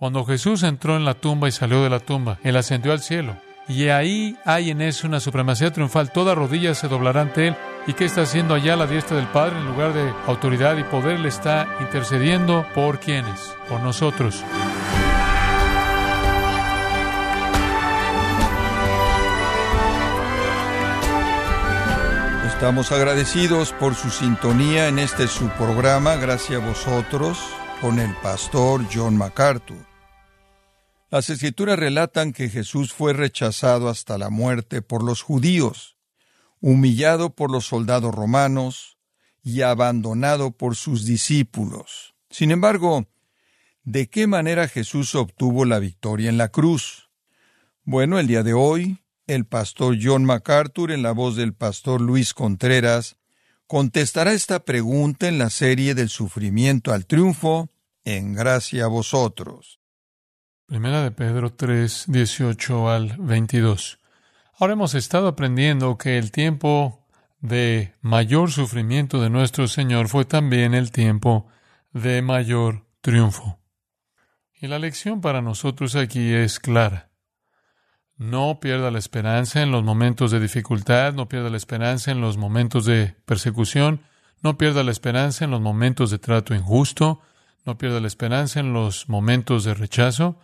Cuando Jesús entró en la tumba y salió de la tumba, Él ascendió al cielo. Y ahí hay en eso una supremacía triunfal. Toda rodilla se doblará ante Él. ¿Y qué está haciendo allá la diestra del Padre? En lugar de autoridad y poder, le está intercediendo por quienes, por nosotros. Estamos agradecidos por su sintonía en este su programa, gracias a vosotros, con el pastor John MacArthur. Las escrituras relatan que Jesús fue rechazado hasta la muerte por los judíos, humillado por los soldados romanos y abandonado por sus discípulos. Sin embargo, ¿de qué manera Jesús obtuvo la victoria en la cruz? Bueno, el día de hoy el pastor John MacArthur, en la voz del pastor Luis Contreras, contestará esta pregunta en la serie del sufrimiento al triunfo, en gracia a vosotros. Primera de Pedro 3, 18 al 22. Ahora hemos estado aprendiendo que el tiempo de mayor sufrimiento de nuestro Señor fue también el tiempo de mayor triunfo. Y la lección para nosotros aquí es clara. No pierda la esperanza en los momentos de dificultad, no pierda la esperanza en los momentos de persecución, no pierda la esperanza en los momentos de trato injusto, no pierda la esperanza en los momentos de rechazo.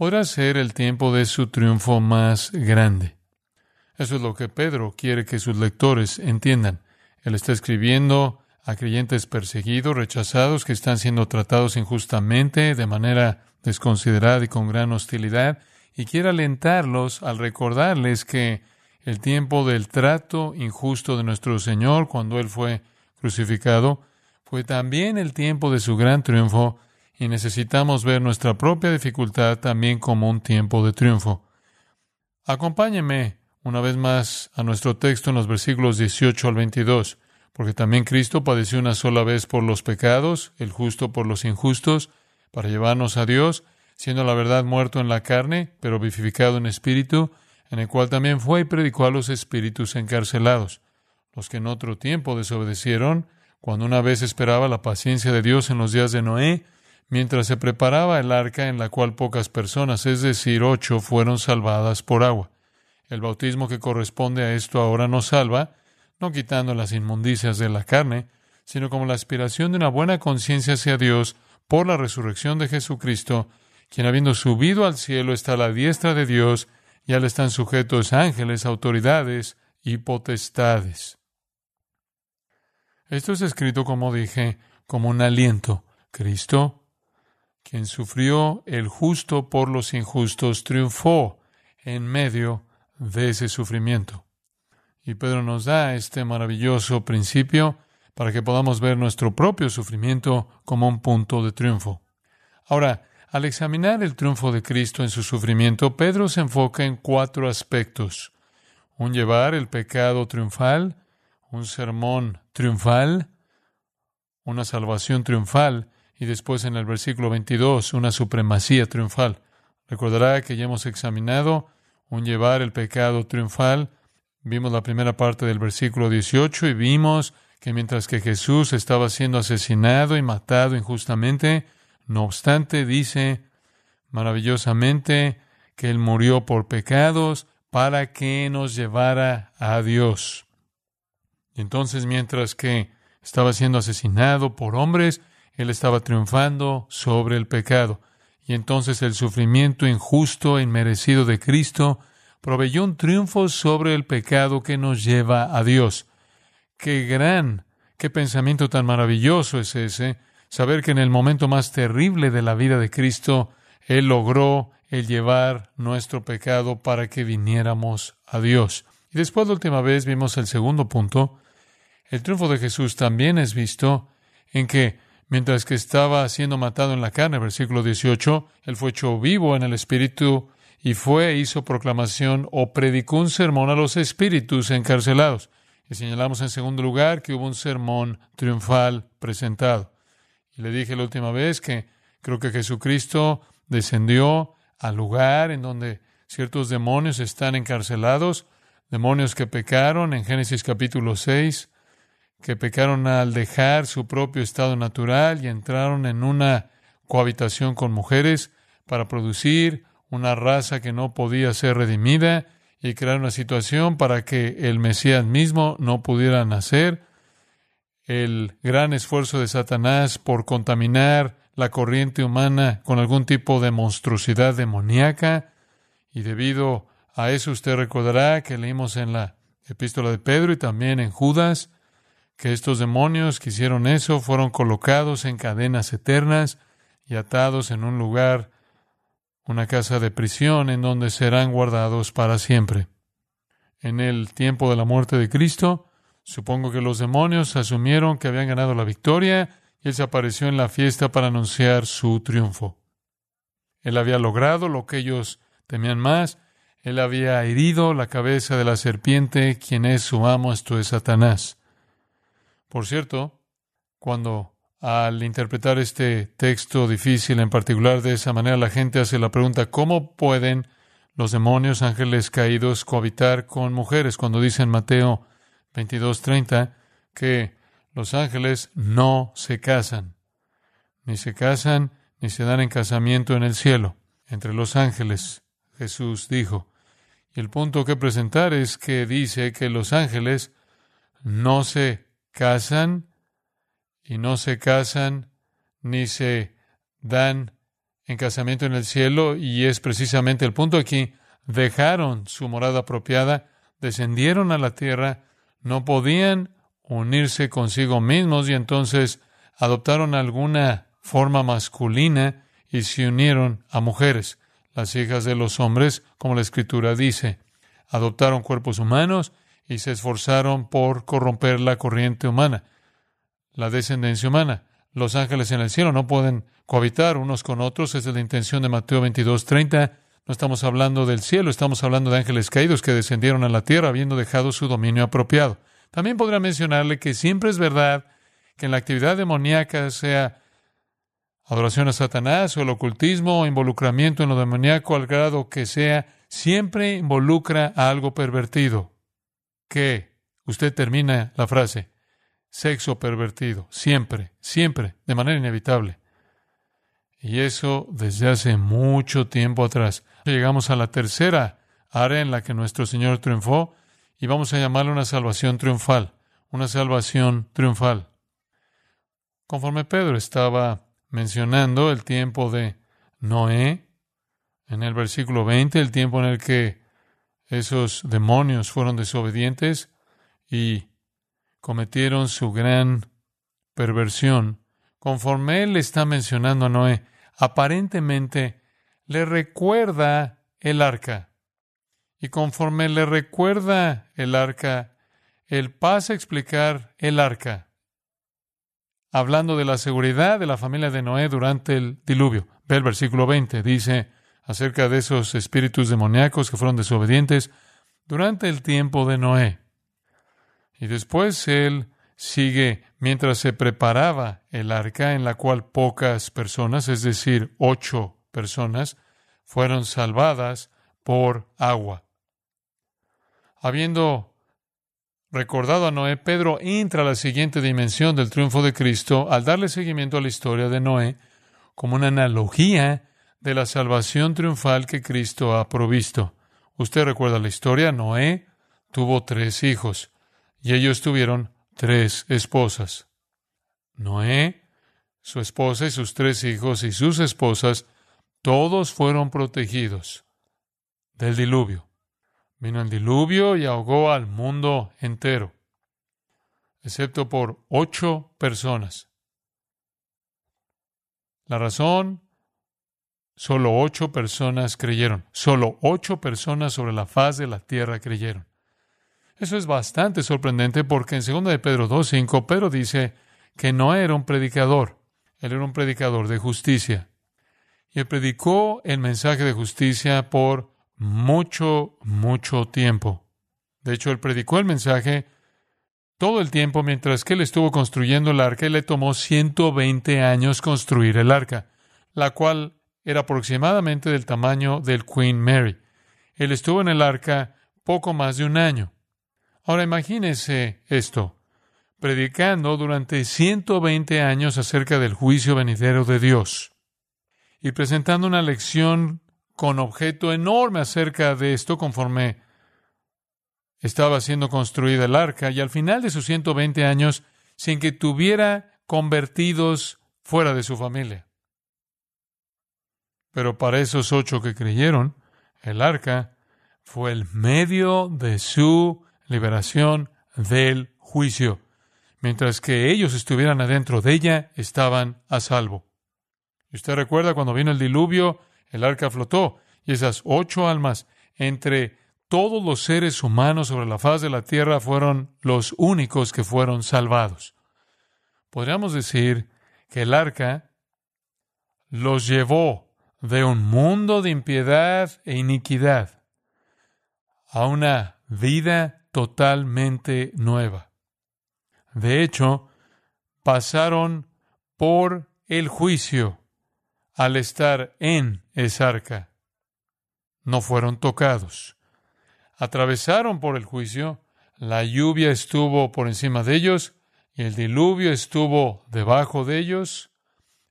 Podrá ser el tiempo de su triunfo más grande. Eso es lo que Pedro quiere que sus lectores entiendan. Él está escribiendo a creyentes perseguidos, rechazados, que están siendo tratados injustamente, de manera desconsiderada y con gran hostilidad y quiere alentarlos al recordarles que el tiempo del trato injusto de nuestro Señor cuando Él fue crucificado fue también el tiempo de su gran triunfo y necesitamos ver nuestra propia dificultad también como un tiempo de triunfo. Acompáñeme una vez más a nuestro texto en los versículos 18 al 22, porque también Cristo padeció una sola vez por los pecados, el justo por los injustos, para llevarnos a Dios, siendo la verdad muerto en la carne, pero vivificado en espíritu, en el cual también fue y predicó a los espíritus encarcelados, los que en otro tiempo desobedecieron, cuando una vez esperaba la paciencia de Dios en los días de Noé, mientras se preparaba el arca en la cual pocas personas, es decir, ocho, fueron salvadas por agua. El bautismo que corresponde a esto ahora nos salva, no quitando las inmundicias de la carne, sino como la aspiración de una buena conciencia hacia Dios por la resurrección de Jesucristo, quien habiendo subido al cielo está a la diestra de Dios, ya le están sujetos ángeles, autoridades y potestades. Esto es escrito, como dije, como un aliento. Cristo, quien sufrió el justo por los injustos, triunfó en medio de ese sufrimiento. Y Pedro nos da este maravilloso principio para que podamos ver nuestro propio sufrimiento como un punto de triunfo. Ahora, al examinar el triunfo de Cristo en su sufrimiento, Pedro se enfoca en cuatro aspectos. Un llevar el pecado triunfal, un sermón triunfal, una salvación triunfal y después en el versículo 22 una supremacía triunfal. Recordará que ya hemos examinado un llevar el pecado triunfal. Vimos la primera parte del versículo 18 y vimos que mientras que Jesús estaba siendo asesinado y matado injustamente, no obstante, dice maravillosamente que Él murió por pecados para que nos llevara a Dios. Y entonces, mientras que estaba siendo asesinado por hombres, Él estaba triunfando sobre el pecado. Y entonces el sufrimiento injusto e inmerecido de Cristo proveyó un triunfo sobre el pecado que nos lleva a Dios. Qué gran, qué pensamiento tan maravilloso es ese, saber que en el momento más terrible de la vida de Cristo, Él logró el llevar nuestro pecado para que viniéramos a Dios. Y después la última vez vimos el segundo punto. El triunfo de Jesús también es visto en que mientras que estaba siendo matado en la carne, versículo 18, Él fue hecho vivo en el Espíritu y fue, e hizo proclamación o predicó un sermón a los espíritus encarcelados. Y señalamos en segundo lugar que hubo un sermón triunfal presentado. Y le dije la última vez que creo que Jesucristo descendió al lugar en donde ciertos demonios están encarcelados, demonios que pecaron en Génesis capítulo 6, que pecaron al dejar su propio estado natural y entraron en una cohabitación con mujeres para producir una raza que no podía ser redimida y crear una situación para que el Mesías mismo no pudiera nacer. El gran esfuerzo de Satanás por contaminar la corriente humana con algún tipo de monstruosidad demoníaca. Y debido a eso usted recordará que leímos en la epístola de Pedro y también en Judas que estos demonios que hicieron eso fueron colocados en cadenas eternas y atados en un lugar, una casa de prisión en donde serán guardados para siempre. En el tiempo de la muerte de Cristo, supongo que los demonios asumieron que habían ganado la victoria y él se apareció en la fiesta para anunciar su triunfo. Él había logrado lo que ellos temían más, él había herido la cabeza de la serpiente, quien es su amo, esto es Satanás. Por cierto, cuando al interpretar este texto difícil en particular de esa manera, la gente hace la pregunta, ¿cómo pueden los demonios, ángeles caídos, cohabitar con mujeres? Cuando dice en Mateo 22:30 que los ángeles no se casan, ni se casan, ni se dan en casamiento en el cielo, entre los ángeles, Jesús dijo. Y el punto que presentar es que dice que los ángeles no se casan y no se casan ni se dan en casamiento en el cielo y es precisamente el punto aquí. Dejaron su morada apropiada, descendieron a la tierra, no podían unirse consigo mismos y entonces adoptaron alguna forma masculina y se unieron a mujeres, las hijas de los hombres, como la escritura dice. Adoptaron cuerpos humanos y se esforzaron por corromper la corriente humana, la descendencia humana. Los ángeles en el cielo no pueden cohabitar unos con otros, esa es la intención de Mateo 22, 30. No estamos hablando del cielo, estamos hablando de ángeles caídos que descendieron a la tierra habiendo dejado su dominio apropiado. También podría mencionarle que siempre es verdad que en la actividad demoníaca, sea adoración a Satanás o el ocultismo o involucramiento en lo demoníaco al grado que sea, siempre involucra a algo pervertido que usted termina la frase, sexo pervertido, siempre, siempre, de manera inevitable. Y eso desde hace mucho tiempo atrás. Llegamos a la tercera área en la que nuestro Señor triunfó y vamos a llamarla una salvación triunfal, una salvación triunfal. Conforme Pedro estaba mencionando el tiempo de Noé, en el versículo 20, el tiempo en el que esos demonios fueron desobedientes y cometieron su gran perversión. Conforme él está mencionando a Noé, aparentemente le recuerda el arca. Y conforme le recuerda el arca, él pasa a explicar el arca, hablando de la seguridad de la familia de Noé durante el diluvio. Ve el versículo 20, dice, acerca de esos espíritus demoníacos que fueron desobedientes durante el tiempo de Noé. Y después él sigue mientras se preparaba el arca en la cual pocas personas, es decir, ocho personas, fueron salvadas por agua. Habiendo recordado a Noé, Pedro entra a la siguiente dimensión del triunfo de Cristo al darle seguimiento a la historia de Noé como una analogía de la salvación triunfal que Cristo ha provisto. Usted recuerda la historia, Noé tuvo tres hijos y ellos tuvieron tres esposas. Noé, su esposa y sus tres hijos y sus esposas, todos fueron protegidos del diluvio. Vino el diluvio y ahogó al mundo entero, excepto por ocho personas. La razón Solo ocho personas creyeron. Solo ocho personas sobre la faz de la tierra creyeron. Eso es bastante sorprendente porque en 2 de Pedro 2.5 Pedro dice que no era un predicador, él era un predicador de justicia. Y él predicó el mensaje de justicia por mucho, mucho tiempo. De hecho, él predicó el mensaje todo el tiempo mientras que él estuvo construyendo el arca y le tomó 120 años construir el arca, la cual era aproximadamente del tamaño del Queen Mary. Él estuvo en el arca poco más de un año. Ahora imagínese esto, predicando durante 120 años acerca del juicio venidero de Dios. y presentando una lección con objeto enorme acerca de esto conforme estaba siendo construida el arca y al final de sus 120 años sin que tuviera convertidos fuera de su familia. Pero para esos ocho que creyeron, el arca fue el medio de su liberación del juicio. Mientras que ellos estuvieran adentro de ella, estaban a salvo. Y usted recuerda cuando vino el diluvio, el arca flotó, y esas ocho almas entre todos los seres humanos sobre la faz de la tierra fueron los únicos que fueron salvados. Podríamos decir que el arca los llevó de un mundo de impiedad e iniquidad a una vida totalmente nueva. De hecho, pasaron por el juicio al estar en esa arca. No fueron tocados. Atravesaron por el juicio, la lluvia estuvo por encima de ellos y el diluvio estuvo debajo de ellos.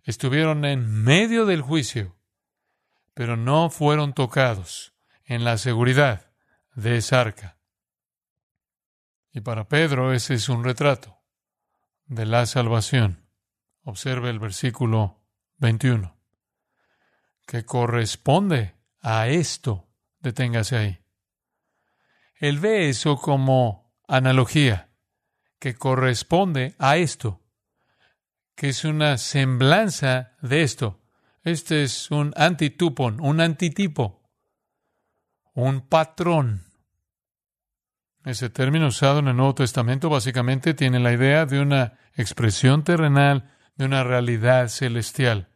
Estuvieron en medio del juicio, pero no fueron tocados en la seguridad de esa arca. Y para Pedro ese es un retrato de la salvación. Observe el versículo 21, que corresponde a esto. Deténgase ahí. Él ve eso como analogía, que corresponde a esto, que es una semblanza de esto. Este es un antitupon, un antitipo, un patrón. Ese término usado en el Nuevo Testamento básicamente tiene la idea de una expresión terrenal de una realidad celestial.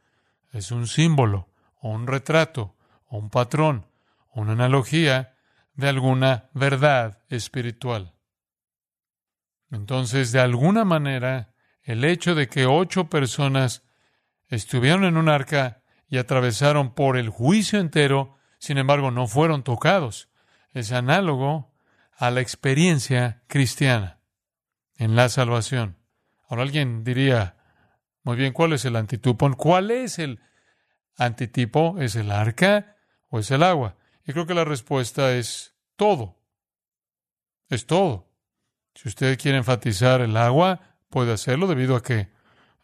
Es un símbolo, un retrato, un patrón, una analogía de alguna verdad espiritual. Entonces, de alguna manera, el hecho de que ocho personas estuvieron en un arca y atravesaron por el juicio entero, sin embargo, no fueron tocados, es análogo a la experiencia cristiana en la salvación. Ahora alguien diría, muy bien, ¿cuál es el antitipo? ¿Cuál es el antitipo? ¿Es el arca o es el agua? Y creo que la respuesta es todo. Es todo. Si usted quiere enfatizar el agua, puede hacerlo debido a que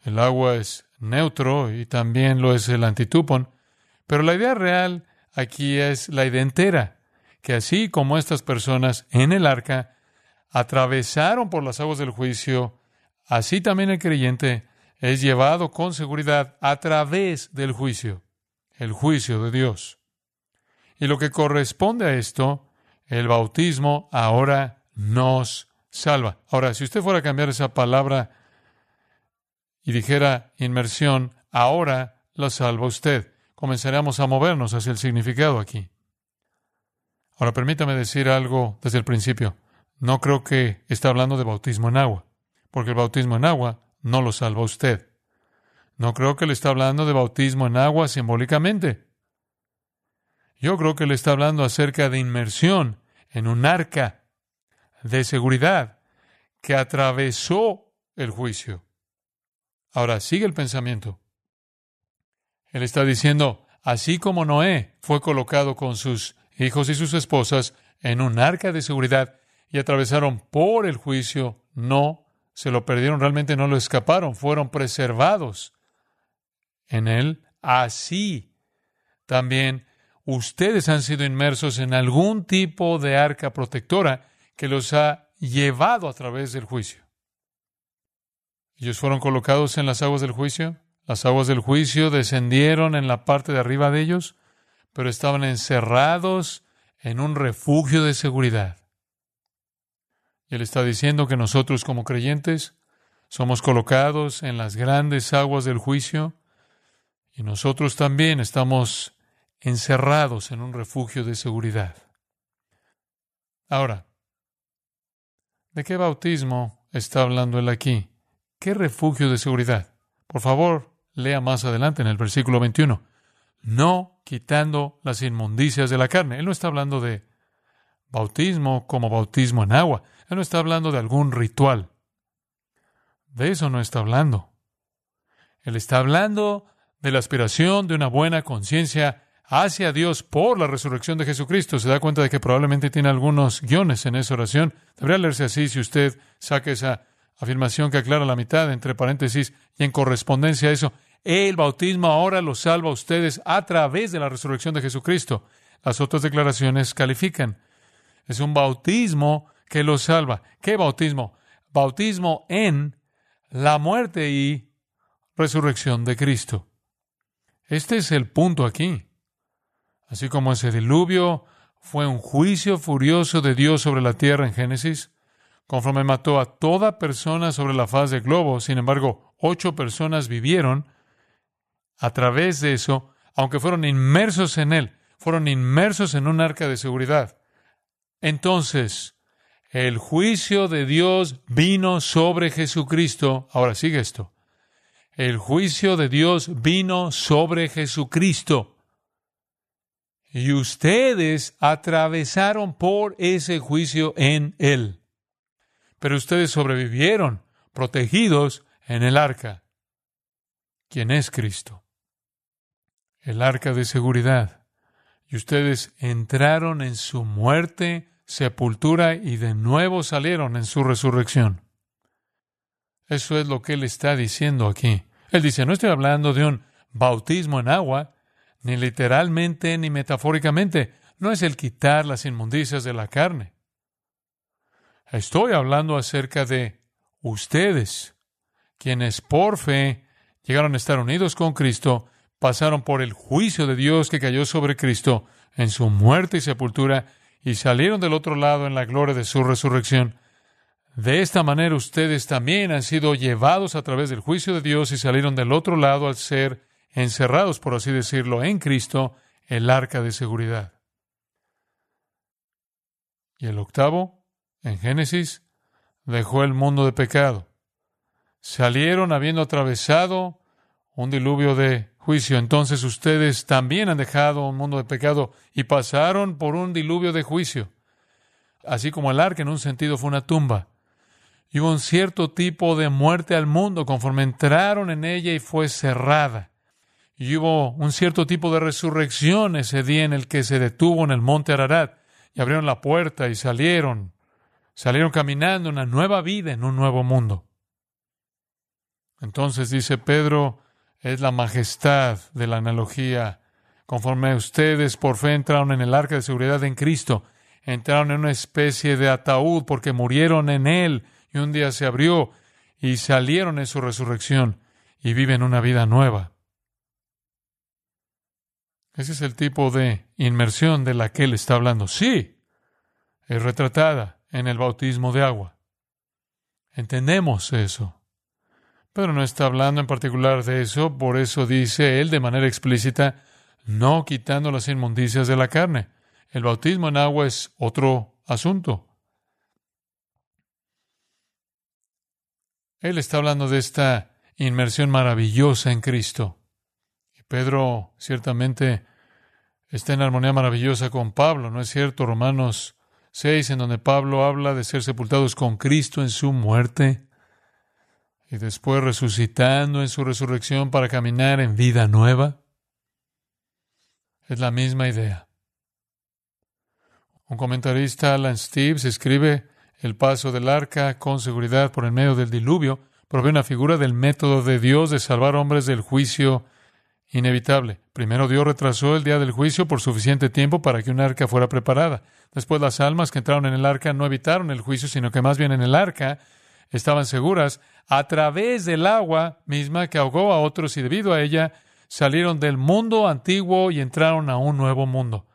el agua es neutro y también lo es el antitupon. Pero la idea real aquí es la idea entera que así como estas personas en el arca atravesaron por las aguas del juicio, así también el creyente es llevado con seguridad a través del juicio, el juicio de Dios. Y lo que corresponde a esto, el bautismo ahora nos salva. Ahora, si usted fuera a cambiar esa palabra y dijera inmersión, ahora la salva usted. Comenzaremos a movernos hacia el significado aquí. Ahora permítame decir algo desde el principio. No creo que está hablando de bautismo en agua, porque el bautismo en agua no lo salva usted. No creo que le está hablando de bautismo en agua simbólicamente. Yo creo que le está hablando acerca de inmersión en un arca de seguridad que atravesó el juicio. Ahora sigue el pensamiento. Él está diciendo, así como Noé fue colocado con sus hijos y sus esposas, en un arca de seguridad y atravesaron por el juicio, no se lo perdieron, realmente no lo escaparon, fueron preservados en él. Así también ustedes han sido inmersos en algún tipo de arca protectora que los ha llevado a través del juicio. Ellos fueron colocados en las aguas del juicio. Las aguas del juicio descendieron en la parte de arriba de ellos pero estaban encerrados en un refugio de seguridad. Y Él está diciendo que nosotros como creyentes somos colocados en las grandes aguas del juicio y nosotros también estamos encerrados en un refugio de seguridad. Ahora, ¿de qué bautismo está hablando él aquí? ¿Qué refugio de seguridad? Por favor, lea más adelante en el versículo 21 no quitando las inmundicias de la carne. Él no está hablando de bautismo como bautismo en agua. Él no está hablando de algún ritual. De eso no está hablando. Él está hablando de la aspiración de una buena conciencia hacia Dios por la resurrección de Jesucristo. Se da cuenta de que probablemente tiene algunos guiones en esa oración. Debería leerse así si usted saca esa afirmación que aclara la mitad, entre paréntesis, y en correspondencia a eso. El bautismo ahora los salva a ustedes a través de la resurrección de Jesucristo. Las otras declaraciones califican. Es un bautismo que los salva. ¿Qué bautismo? Bautismo en la muerte y resurrección de Cristo. Este es el punto aquí. Así como ese diluvio fue un juicio furioso de Dios sobre la tierra en Génesis, conforme mató a toda persona sobre la faz del globo, sin embargo, ocho personas vivieron a través de eso, aunque fueron inmersos en él, fueron inmersos en un arca de seguridad. Entonces, el juicio de Dios vino sobre Jesucristo. Ahora sigue esto. El juicio de Dios vino sobre Jesucristo. Y ustedes atravesaron por ese juicio en Él. Pero ustedes sobrevivieron, protegidos en el arca. ¿Quién es Cristo? El arca de seguridad. Y ustedes entraron en su muerte, sepultura y de nuevo salieron en su resurrección. Eso es lo que Él está diciendo aquí. Él dice, no estoy hablando de un bautismo en agua, ni literalmente ni metafóricamente. No es el quitar las inmundicias de la carne. Estoy hablando acerca de ustedes, quienes por fe llegaron a estar unidos con Cristo, pasaron por el juicio de Dios que cayó sobre Cristo en su muerte y sepultura y salieron del otro lado en la gloria de su resurrección. De esta manera ustedes también han sido llevados a través del juicio de Dios y salieron del otro lado al ser encerrados, por así decirlo, en Cristo, el arca de seguridad. Y el octavo, en Génesis, dejó el mundo de pecado. Salieron habiendo atravesado un diluvio de juicio. Entonces ustedes también han dejado un mundo de pecado y pasaron por un diluvio de juicio. Así como el arca en un sentido fue una tumba. Y hubo un cierto tipo de muerte al mundo conforme entraron en ella y fue cerrada. Y hubo un cierto tipo de resurrección ese día en el que se detuvo en el monte Ararat y abrieron la puerta y salieron, salieron caminando una nueva vida en un nuevo mundo. Entonces dice Pedro, es la majestad de la analogía. Conforme ustedes por fe entraron en el arca de seguridad en Cristo, entraron en una especie de ataúd porque murieron en Él y un día se abrió y salieron en su resurrección y viven una vida nueva. Ese es el tipo de inmersión de la que él está hablando. Sí, es retratada en el bautismo de agua. Entendemos eso. Pero no está hablando en particular de eso, por eso dice él de manera explícita, no quitando las inmundicias de la carne. El bautismo en agua es otro asunto. Él está hablando de esta inmersión maravillosa en Cristo. Y Pedro ciertamente está en armonía maravillosa con Pablo, ¿no es cierto? Romanos 6, en donde Pablo habla de ser sepultados con Cristo en su muerte y después resucitando en su resurrección para caminar en vida nueva. Es la misma idea. Un comentarista, Alan Steves, escribe el paso del arca con seguridad por el medio del diluvio, provee una figura del método de Dios de salvar hombres del juicio inevitable. Primero Dios retrasó el día del juicio por suficiente tiempo para que un arca fuera preparada. Después las almas que entraron en el arca no evitaron el juicio, sino que más bien en el arca estaban seguras a través del agua misma que ahogó a otros y debido a ella salieron del mundo antiguo y entraron a un nuevo mundo.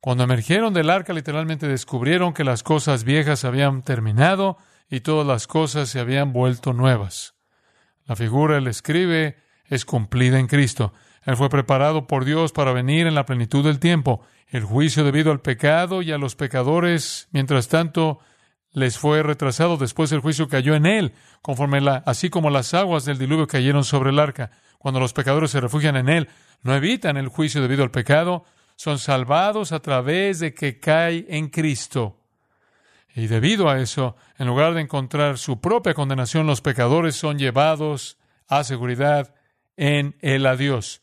Cuando emergieron del arca literalmente descubrieron que las cosas viejas habían terminado y todas las cosas se habían vuelto nuevas. La figura, él escribe, es cumplida en Cristo. Él fue preparado por Dios para venir en la plenitud del tiempo. El juicio debido al pecado y a los pecadores, mientras tanto, les fue retrasado. Después el juicio cayó en él, conforme la, así como las aguas del diluvio cayeron sobre el arca. Cuando los pecadores se refugian en él, no evitan el juicio debido al pecado, son salvados a través de que cae en Cristo. Y debido a eso, en lugar de encontrar su propia condenación, los pecadores son llevados a seguridad en el adiós.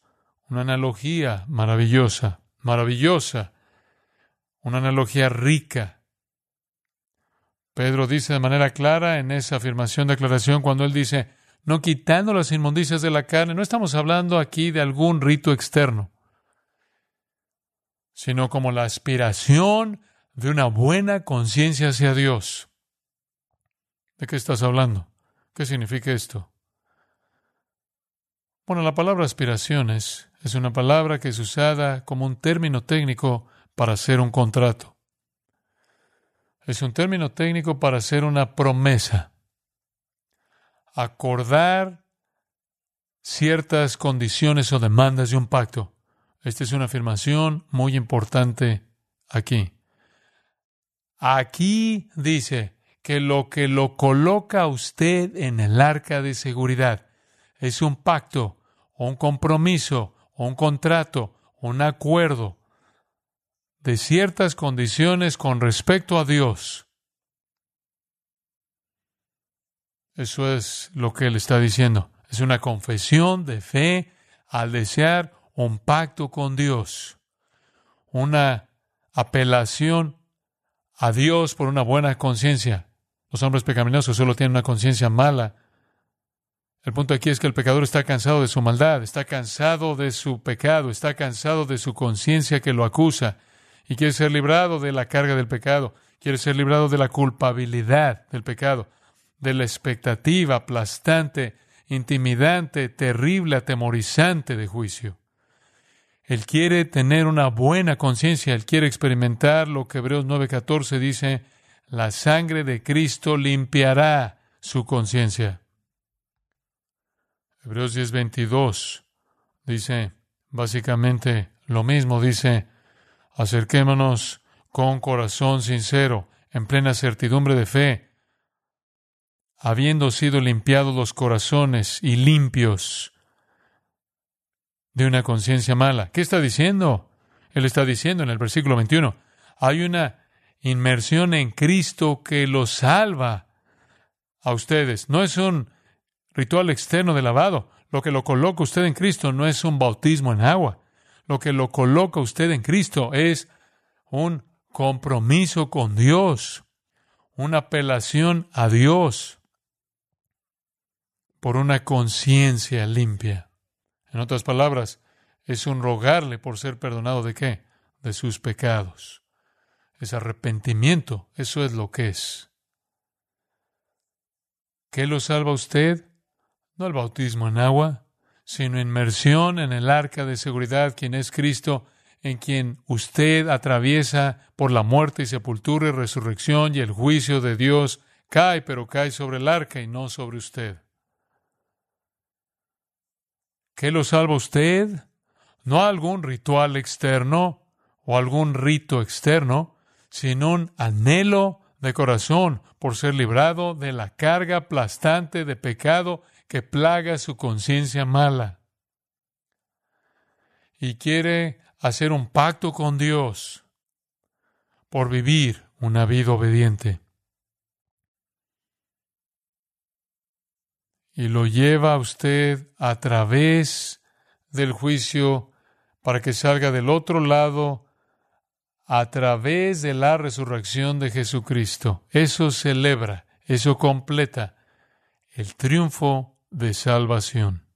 Una analogía maravillosa, maravillosa, una analogía rica. Pedro dice de manera clara en esa afirmación, declaración, cuando él dice, no quitando las inmundicias de la carne, no estamos hablando aquí de algún rito externo, sino como la aspiración de una buena conciencia hacia Dios. ¿De qué estás hablando? ¿Qué significa esto? Bueno, la palabra aspiraciones es una palabra que es usada como un término técnico para hacer un contrato. Es un término técnico para hacer una promesa. Acordar ciertas condiciones o demandas de un pacto. Esta es una afirmación muy importante aquí. Aquí dice que lo que lo coloca usted en el arca de seguridad es un pacto un compromiso un contrato un acuerdo de ciertas condiciones con respecto a Dios. Eso es lo que él está diciendo. Es una confesión de fe al desear un pacto con Dios, una apelación a Dios por una buena conciencia. Los hombres pecaminosos solo tienen una conciencia mala. El punto aquí es que el pecador está cansado de su maldad, está cansado de su pecado, está cansado de su conciencia que lo acusa y quiere ser librado de la carga del pecado, quiere ser librado de la culpabilidad del pecado, de la expectativa aplastante, intimidante, terrible, atemorizante de juicio. Él quiere tener una buena conciencia, Él quiere experimentar lo que Hebreos 9:14 dice, la sangre de Cristo limpiará su conciencia. Hebreos 10:22 dice básicamente lo mismo, dice, acerquémonos con corazón sincero, en plena certidumbre de fe, habiendo sido limpiados los corazones y limpios de una conciencia mala. ¿Qué está diciendo? Él está diciendo en el versículo 21, hay una inmersión en Cristo que los salva a ustedes. No es un ritual externo de lavado. Lo que lo coloca usted en Cristo no es un bautismo en agua. Lo que lo coloca usted en Cristo es un compromiso con Dios, una apelación a Dios por una conciencia limpia. En otras palabras, es un rogarle por ser perdonado de qué? De sus pecados. Es arrepentimiento, eso es lo que es. ¿Qué lo salva usted? No el bautismo en agua, sino inmersión en el arca de seguridad, quien es Cristo, en quien usted atraviesa por la muerte y sepultura y resurrección y el juicio de Dios cae, pero cae sobre el arca y no sobre usted. ¿Qué lo salva usted? No algún ritual externo o algún rito externo, sino un anhelo de corazón por ser librado de la carga aplastante de pecado que plaga su conciencia mala. Y quiere hacer un pacto con Dios por vivir una vida obediente. y lo lleva a usted a través del juicio para que salga del otro lado a través de la resurrección de Jesucristo. Eso celebra, eso completa el triunfo de salvación.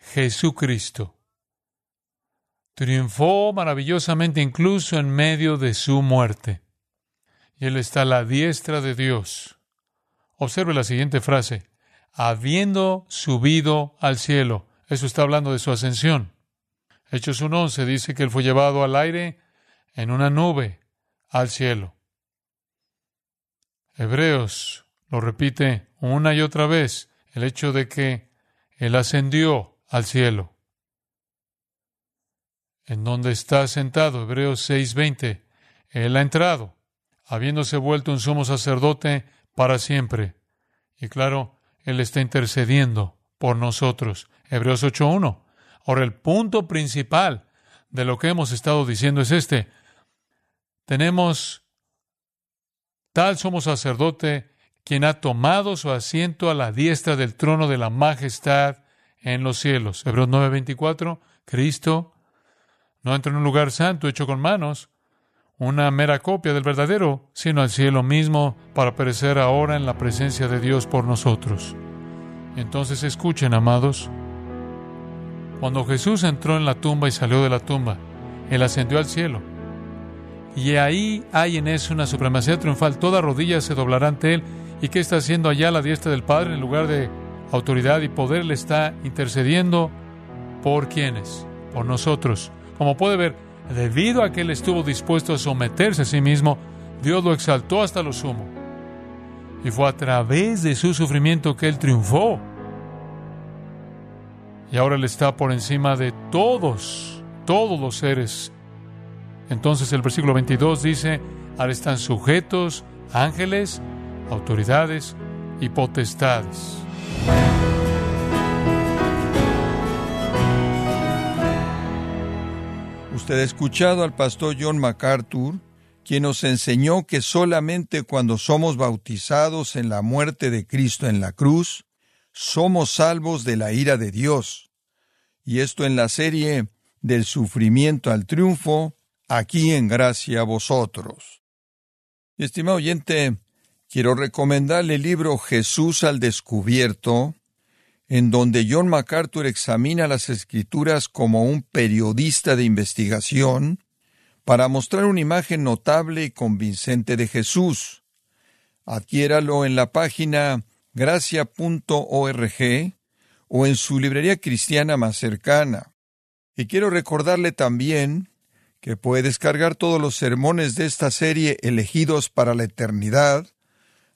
Jesucristo triunfó maravillosamente incluso en medio de su muerte. Y Él está a la diestra de Dios Observe la siguiente frase, habiendo subido al cielo. Eso está hablando de su ascensión. Hechos 1.11 dice que él fue llevado al aire en una nube al cielo. Hebreos lo repite una y otra vez, el hecho de que él ascendió al cielo. En donde está sentado, Hebreos 6:20, él ha entrado, habiéndose vuelto un sumo sacerdote para siempre. Y claro, Él está intercediendo por nosotros. Hebreos 8.1. Ahora, el punto principal de lo que hemos estado diciendo es este. Tenemos tal sumo sacerdote quien ha tomado su asiento a la diestra del trono de la majestad en los cielos. Hebreos 9:24, Cristo no entra en un lugar santo hecho con manos, una mera copia del verdadero, sino al cielo mismo para perecer ahora en la presencia de Dios por nosotros. Entonces escuchen, amados, cuando Jesús entró en la tumba y salió de la tumba, Él ascendió al cielo. Y ahí hay en eso una supremacía triunfal. Toda rodilla se doblará ante Él. ¿Y qué está haciendo allá la diestra del Padre en lugar de autoridad y poder? Le está intercediendo por quienes, por nosotros. Como puede ver, debido a que Él estuvo dispuesto a someterse a sí mismo, Dios lo exaltó hasta lo sumo. Y fue a través de su sufrimiento que Él triunfó. Y ahora Él está por encima de todos, todos los seres. Entonces el versículo 22 dice, ahora están sujetos ángeles, autoridades y potestades. Usted ha escuchado al pastor John MacArthur, quien nos enseñó que solamente cuando somos bautizados en la muerte de Cristo en la cruz, somos salvos de la ira de Dios. Y esto en la serie del sufrimiento al triunfo, aquí en gracia a vosotros. Estimado oyente, quiero recomendarle el libro Jesús al descubierto, en donde John MacArthur examina las escrituras como un periodista de investigación para mostrar una imagen notable y convincente de Jesús. Adquiéralo en la página gracia.org o en su librería cristiana más cercana. Y quiero recordarle también que puede descargar todos los sermones de esta serie elegidos para la eternidad,